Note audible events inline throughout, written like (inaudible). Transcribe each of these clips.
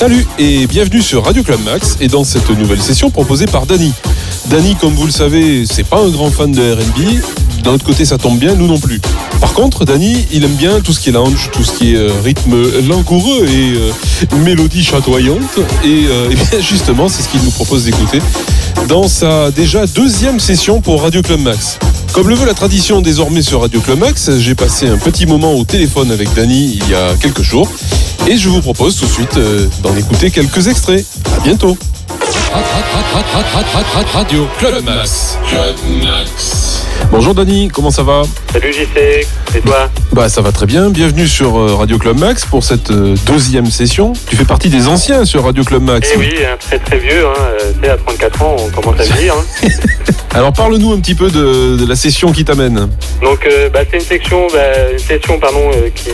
Salut et bienvenue sur Radio Club Max et dans cette nouvelle session proposée par Dany. Dany, comme vous le savez, c'est pas un grand fan de R&B. D'un autre côté, ça tombe bien, nous non plus. Par contre, Dany, il aime bien tout ce qui est lounge, tout ce qui est euh, rythme langoureux et euh, mélodie chatoyante. Et, euh, (laughs) bien justement, c'est ce qu'il nous propose d'écouter dans sa déjà deuxième session pour Radio Club Max. Comme le veut la tradition désormais sur Radio Club Max, j'ai passé un petit moment au téléphone avec Dany il y a quelques jours et je vous propose tout de suite euh, d'en écouter quelques extraits. À bientôt. Radio Club Max. Bonjour Dany, comment ça va Salut JC, et toi Bah ça va très bien, bienvenue sur euh, Radio Club Max pour cette euh, deuxième session. Tu fais partie des anciens sur Radio Club Max. Eh oui, un très très vieux, hein, euh, tu sais, à 34 ans, on commence à (laughs) vieillir. Hein. Alors parle-nous un petit peu de, de la session qui t'amène. Donc euh, bah, c'est une section, bah, une session pardon, euh, qui,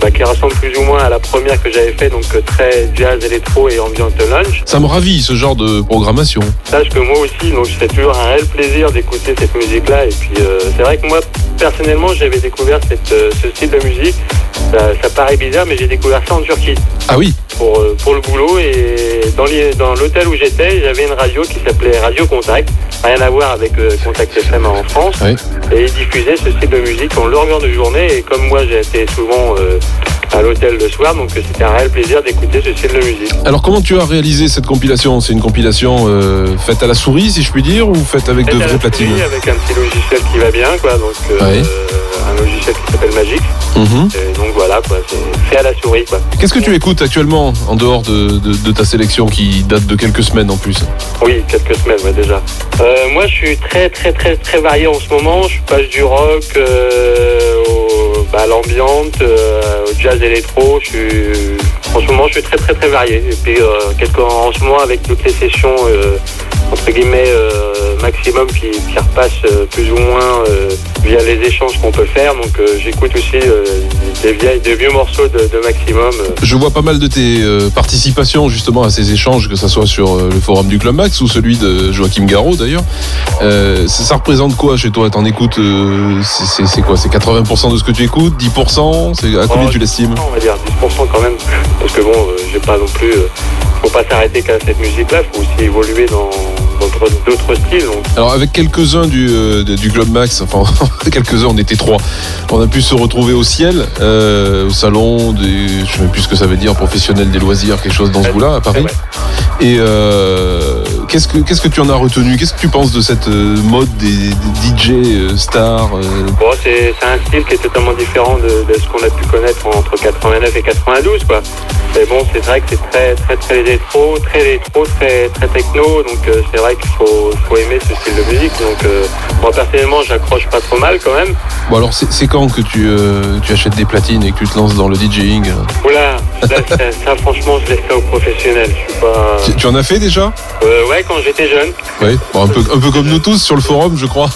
bah, qui ressemble plus ou moins à la première que j'avais fait, donc euh, très jazz, électro et ambiance de lunch. Ça me ravit ce genre de programmation. Sache que moi aussi, donc c'est toujours un réel plaisir d'écouter cette musique-là. Et puis euh, c'est vrai que moi, personnellement, j'avais découvert cette, euh, ce style de musique. Ça, ça paraît bizarre, mais j'ai découvert ça en Turquie. Ah oui pour, euh, pour le boulot et dans l'hôtel où j'étais, j'avais une radio qui s'appelait Radio Contact, rien à voir avec euh, Contact FM en France, Oui. et ils diffusaient ce style de musique en longueur de journée et comme moi j'ai été souvent euh, à l'hôtel le soir, donc euh, c'était un réel plaisir d'écouter ce style de musique. Alors comment tu as réalisé cette compilation? C'est une compilation euh, faite à la souris si je puis dire ou faite avec de vraies la platines? Avec un petit logiciel qui va bien, quoi, donc Ouais. Un logiciel qui s'appelle Magic, Mhm. et donc voilà, quoi, c'est fait à la souris, quoi. Qu'est-ce que tu écoutes actuellement en dehors de, de- de ta sélection qui date de quelques semaines en plus? Oui, quelques semaines ouais, déjà. Euh, moi, je suis très très très très varié en ce moment. Je passe du rock euh, au, bah, à l'ambiance, euh, au jazz électro. Je suis, en ce moment, je suis très très très varié. Et puis, quelques, en ce moment, avec toutes les sessions entre guillemets maximum qui, qui repassent plus ou moins via les échanges qu'on peut faire. Donc, euh, j'écoute aussi euh, des vieilles, des vieux morceaux de, de maximum. euh. Je vois pas mal de tes euh, participations justement à ces échanges, que ce soit sur le forum du Club Max ou celui de Joachim Garraud d'ailleurs. Ça, ça représente quoi chez toi? T'en écoutes c'est- quoi? C'est 80% de ce que tu écoutes? 10% C'est À combien Oh, tu l'estimes? On va dire 10% quand même. Parce que bon, j'ai pas non plus. faut pas s'arrêter qu'à cette musique-là. faut aussi évoluer dans d'autres styles. Donc, Alors avec quelques-uns du, euh, du Club Max, enfin (laughs) quelques-uns, on était trois, on a pu se retrouver au ciel, euh, au salon des, je sais même plus ce que ça veut dire, professionnel des loisirs, quelque chose dans ce Ouais, goût-là à Paris. ouais. Et euh, qu'est-ce que qu'est-ce que tu en as retenu? Qu'est-ce que tu penses de cette mode des, des DJ stars Bon, c'est un style qui est totalement différent de, de ce qu'on a pu connaître entre 89 et 92, quoi. Mais bon, c'est vrai que c'est très, très, très électro, très électro, très, très techno. Donc, c'est vrai qu'il faut, faut aimer ce style de musique. Donc, euh, moi, personnellement, j'accroche pas trop mal quand même. Bon alors c'est quand que tu, euh, tu achètes des platines et que tu te lances dans le DJing euh? Oula, ça, (laughs) ça, ça, franchement, je laisse ça aux professionnels. Je suis pas. tu, tu en as fait déjà? Euh, ouais, quand j'étais jeune. Oui. Bon, un peu un peu comme nous tous sur le forum, je crois.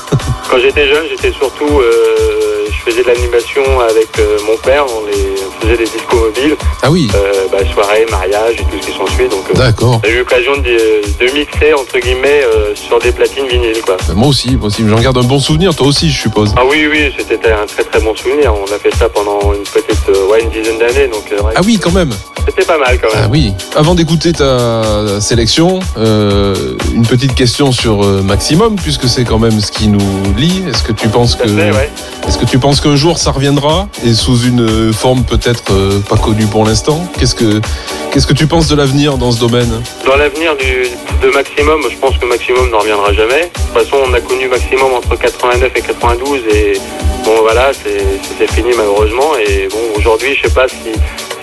Quand j'étais jeune, j'étais surtout, euh, je faisais de l'animation avec euh, mon père, on, les, faisait des discos mobiles, Ah oui. euh, bah, soirées, mariages et tout ce qui s'ensuit. Donc, euh, D'accord. j'ai eu l'occasion de, de mixer entre guillemets sur des platines vinyles, quoi. Euh, Moi aussi, moi aussi. J'en garde un bon souvenir. Toi aussi, je suppose. Ah oui, oui, c'était un très très bon souvenir. On a fait ça pendant une petite, ouais, une dizaine d'années, donc ouais, Ah oui, quand même. c'était pas mal quand Ah même. oui. Avant d'écouter ta sélection, euh, une petite question sur Maximum, puisque c'est quand même ce qui nous lie. Est-ce que tu penses que, ouais. est-ce que tu penses qu'un jour ça reviendra et sous une forme peut-être euh, pas connue pour l'instant Qu'est-ce que, qu'est-ce que tu penses de l'avenir dans ce domaine? Dans l'avenir de Maximum, je pense que Maximum n'en reviendra jamais. De toute façon, on a connu Maximum entre 89 et 92 et bon voilà, c'est- fini malheureusement. Et bon, aujourd'hui, je sais pas si,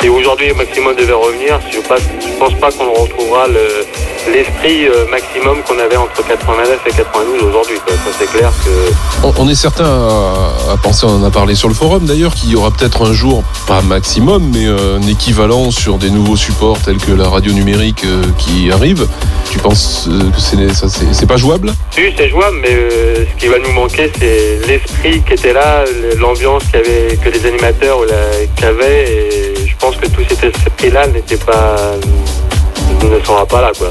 si aujourd'hui Maximum devait revenir, je, pas, je pense pas qu'on retrouvera le- l'esprit euh, Maximum qu'on avait entre 89 et 92 aujourd'hui. c'est clair que on, on est certain à, à penser, on en a parlé sur le forum d'ailleurs, qu'il y aura peut-être un jour, pas Maximum, mais euh, un équivalent sur des nouveaux supports tels que la radio numérique euh, qui arrive. Tu penses que c'est, pas jouable? Oui, c'est jouable, mais euh, ce qui va nous manquer, c'est l'esprit qui était là, l'ambiance avait, que les animateurs qu'avaient. Et je pense que tout cet esprit-là n'était pas, ne sera pas là, quoi.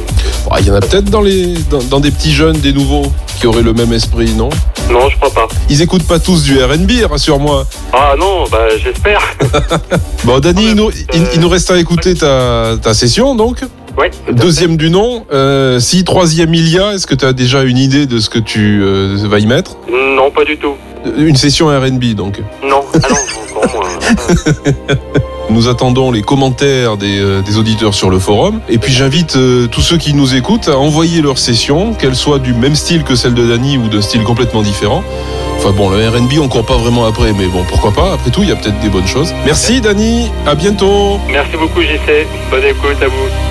Ah, Il y en a peut-être dans, les, dans, dans des petits jeunes, des nouveaux, qui auraient le même esprit, non? Non, je crois pas. Ils écoutent pas tous du RB, rassure-moi. Ah non, bah j'espère. (laughs) Bon, Dani, il, nous, Euh, il- il nous reste à écouter ta, ta session, donc. ouais. Deuxième du nom. Euh, si troisième il y a, est-ce que tu as déjà une idée de ce que tu euh, vas y mettre? Non, pas du tout. Une session RB, donc. Non, ah non. (laughs) Nous attendons les commentaires des, euh, des auditeurs sur le forum. Et puis j'invite euh, tous ceux qui nous écoutent à envoyer leur session, qu'elle soit du même style que celle de Dany ou de style complètement différent. Enfin bon, le RB, on court pas vraiment après, mais bon, pourquoi pas. Après tout, il y a peut-être des bonnes choses. Merci Dany, à bientôt. Merci beaucoup, JC. Bonne écoute à vous.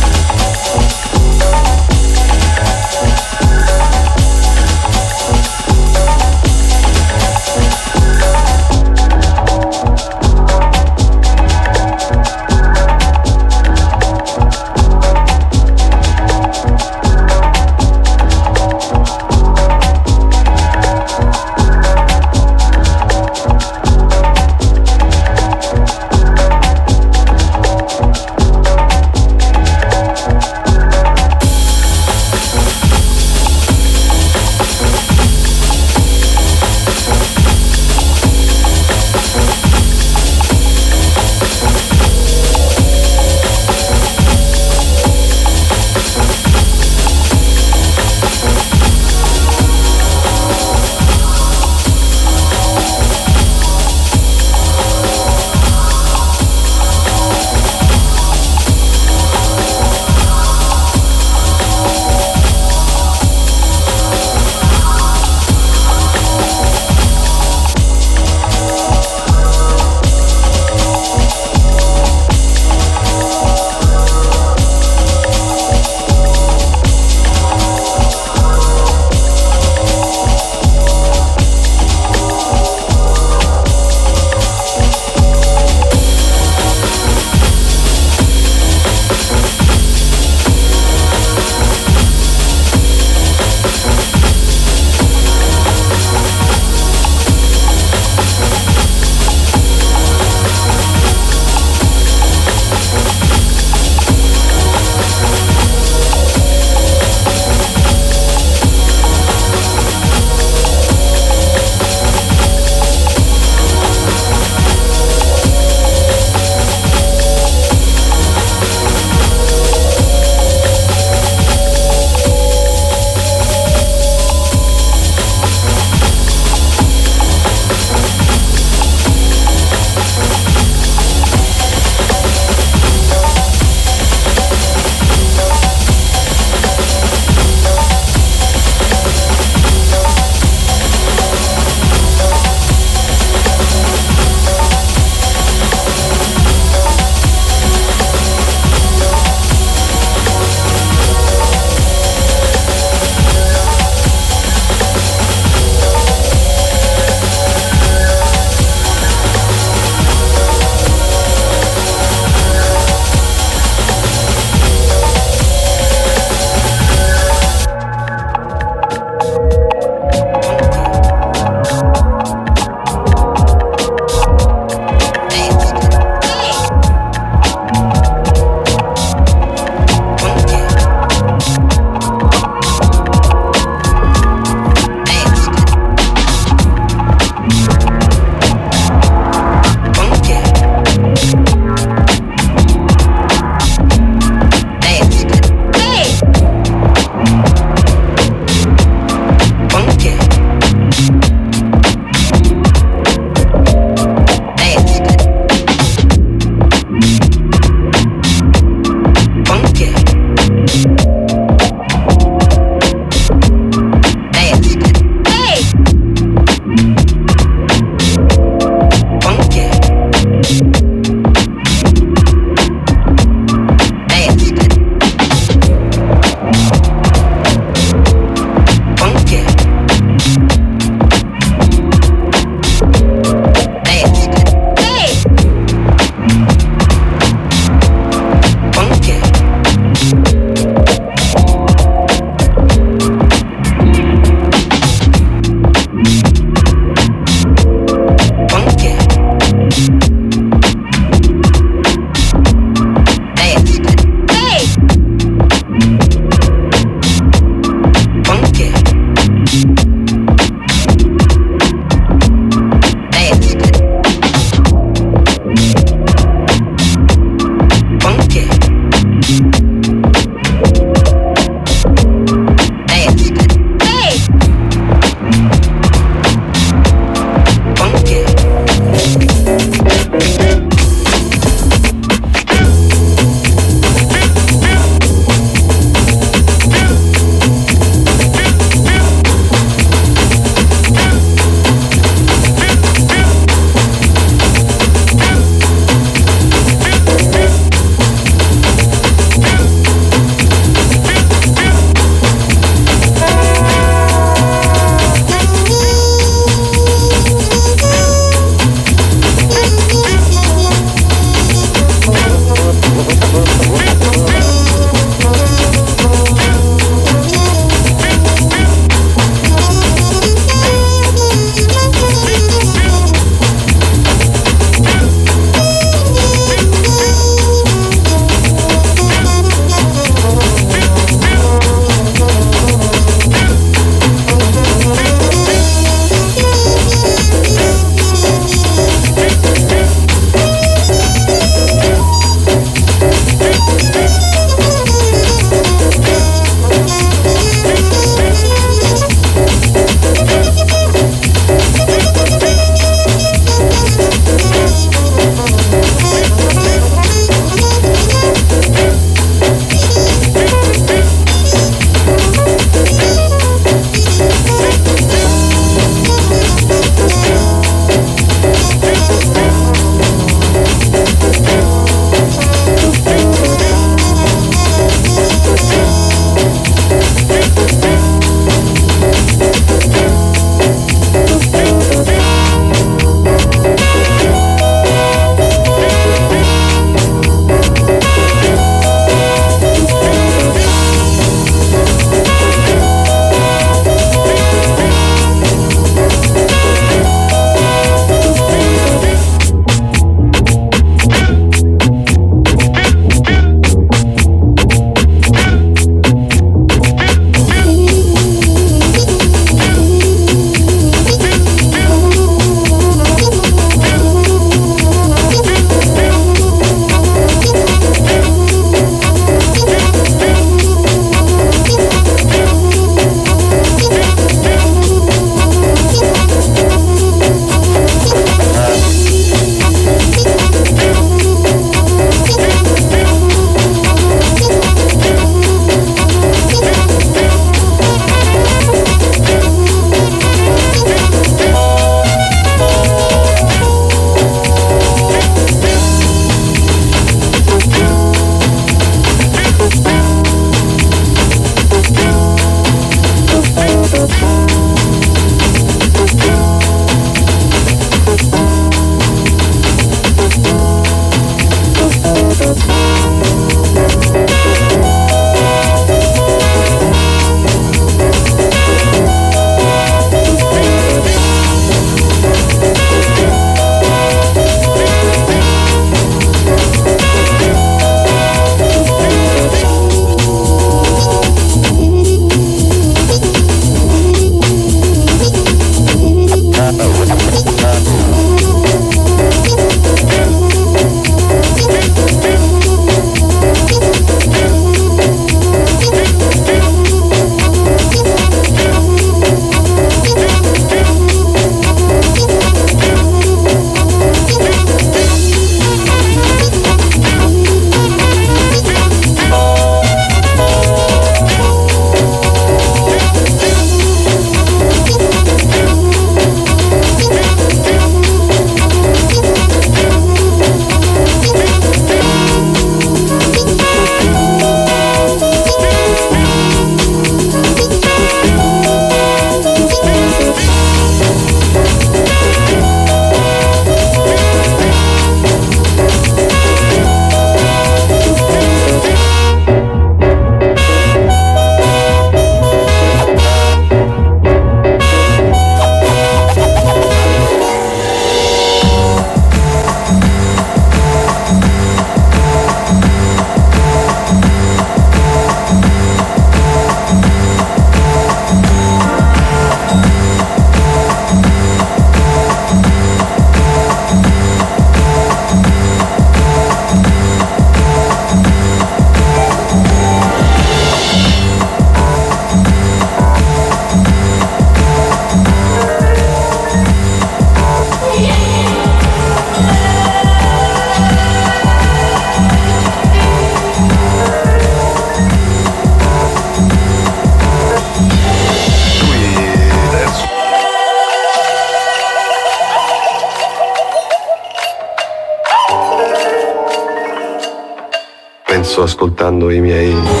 Ascoltando i miei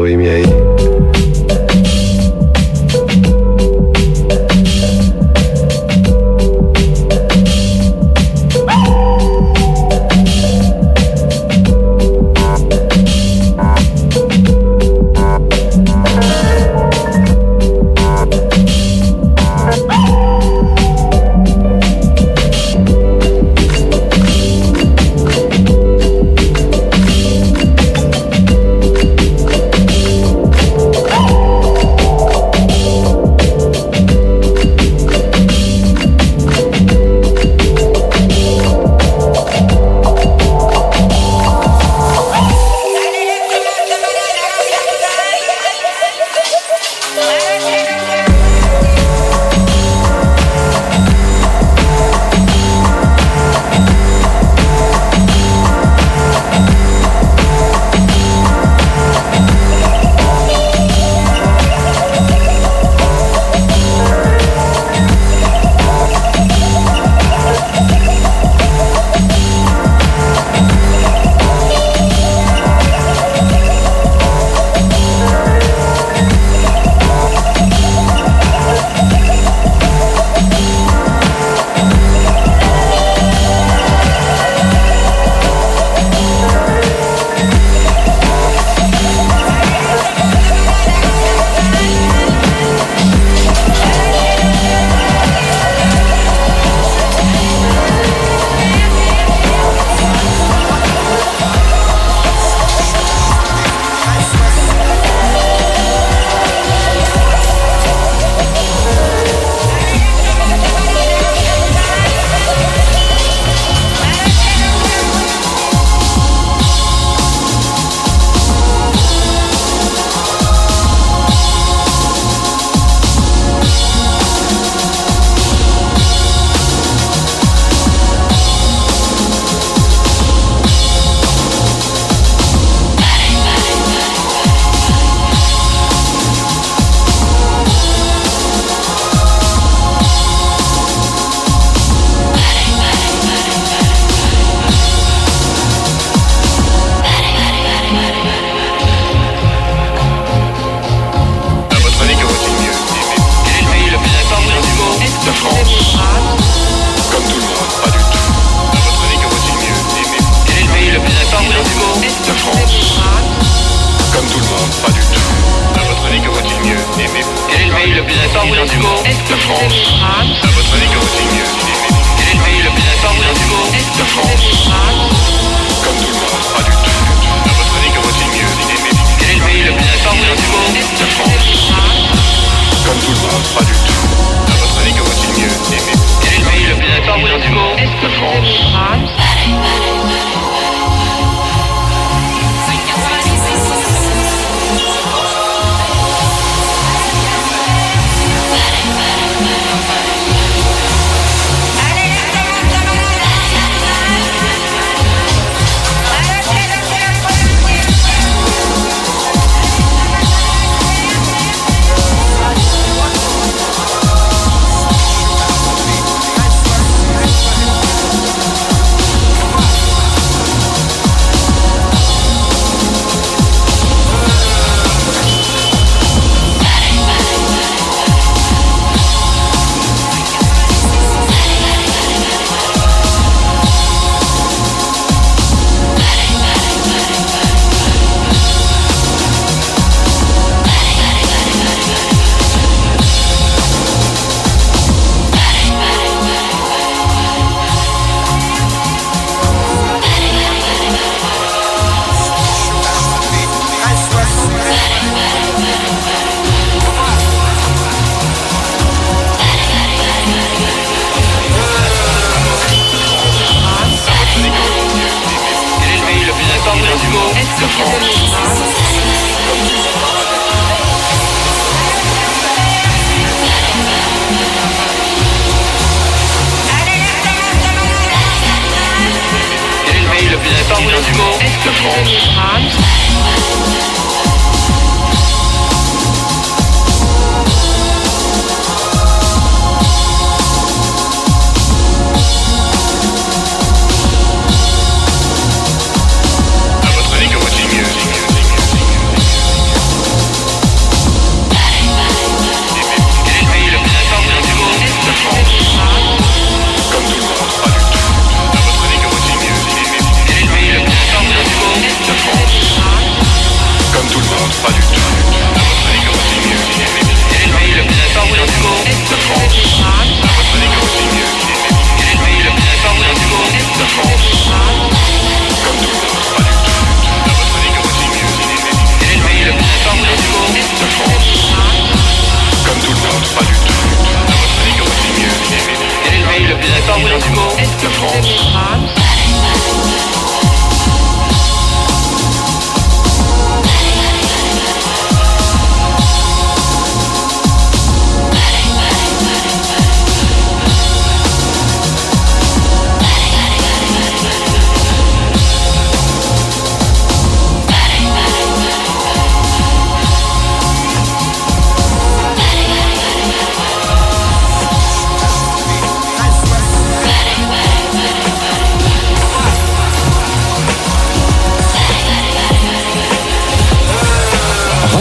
ascoltando i miei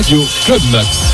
Radio Club Max.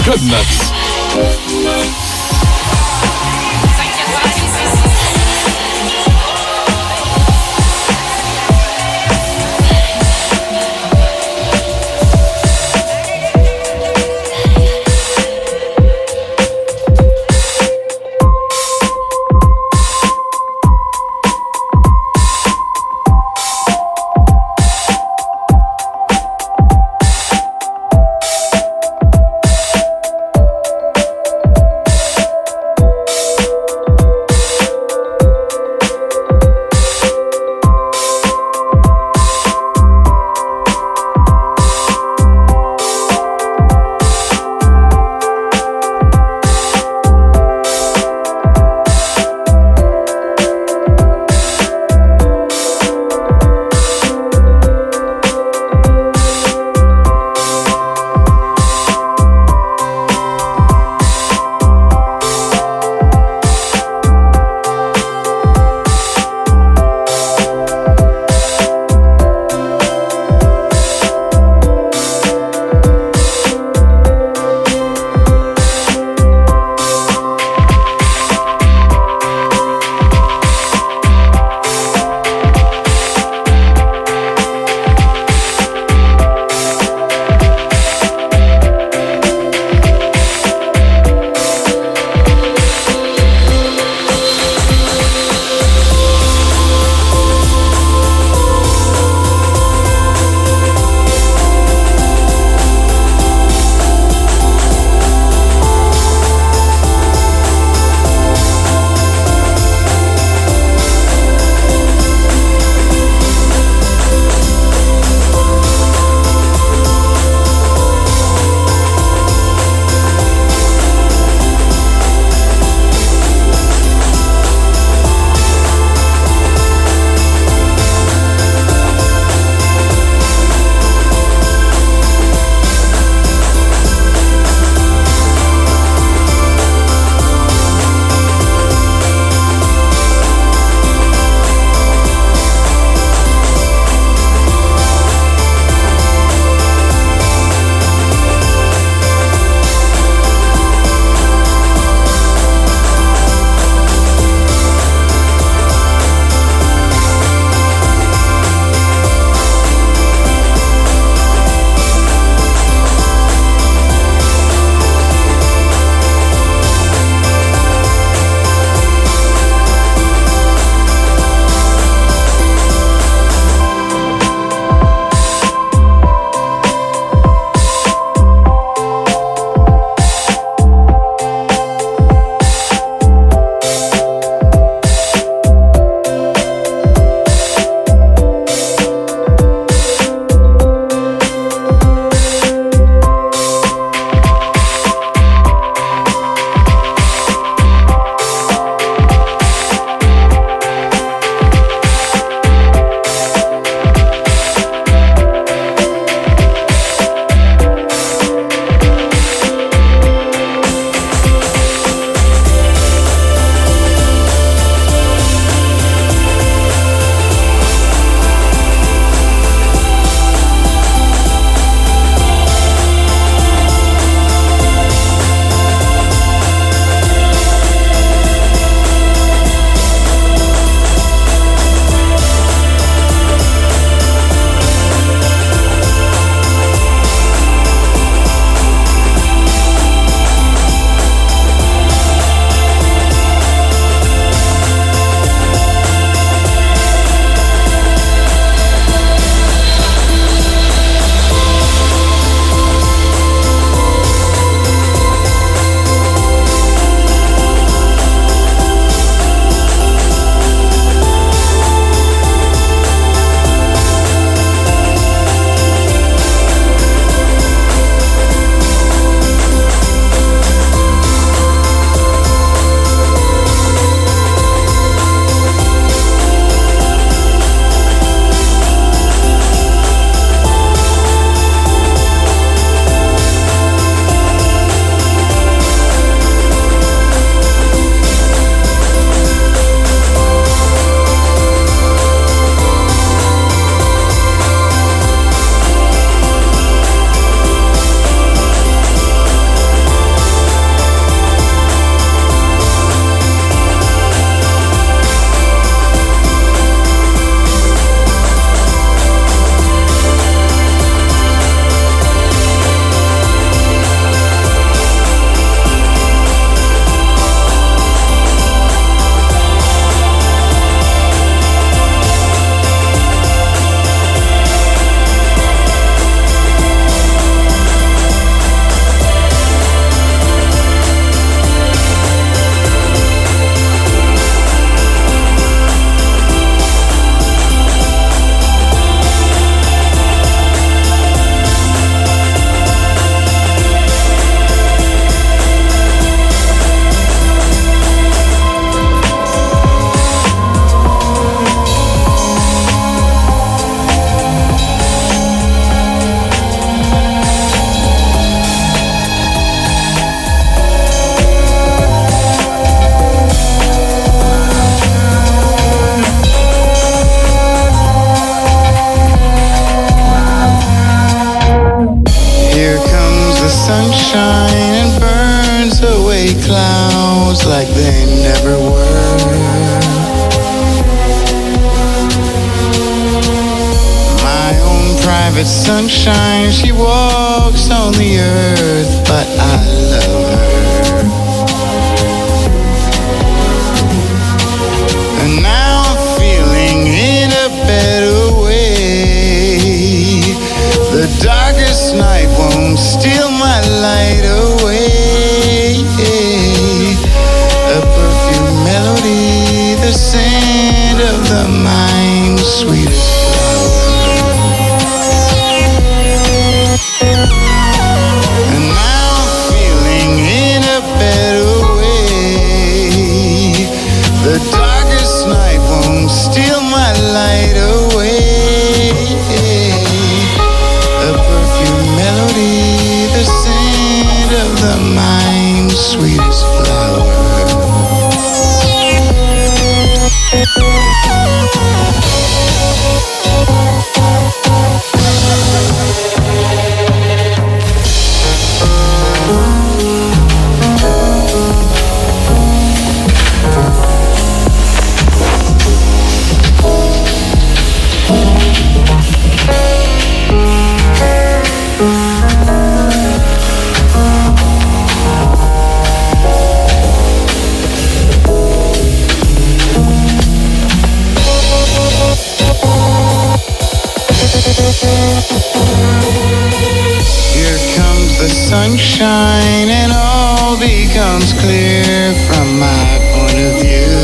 Sunshine and all becomes clear from my point of view.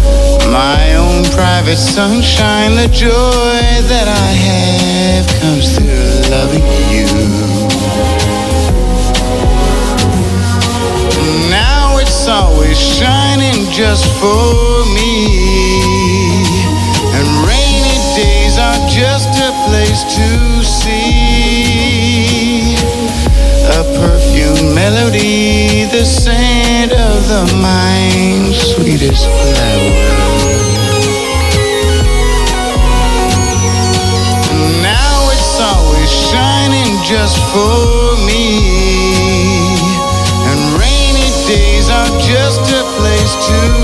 Oh, my own private sunshine, the joy that I have comes through loving you. Now it's always shining just for me. Perfume melody, the scent of the mind's sweetest flower. Now it's always shining just for me. And rainy days are just a place to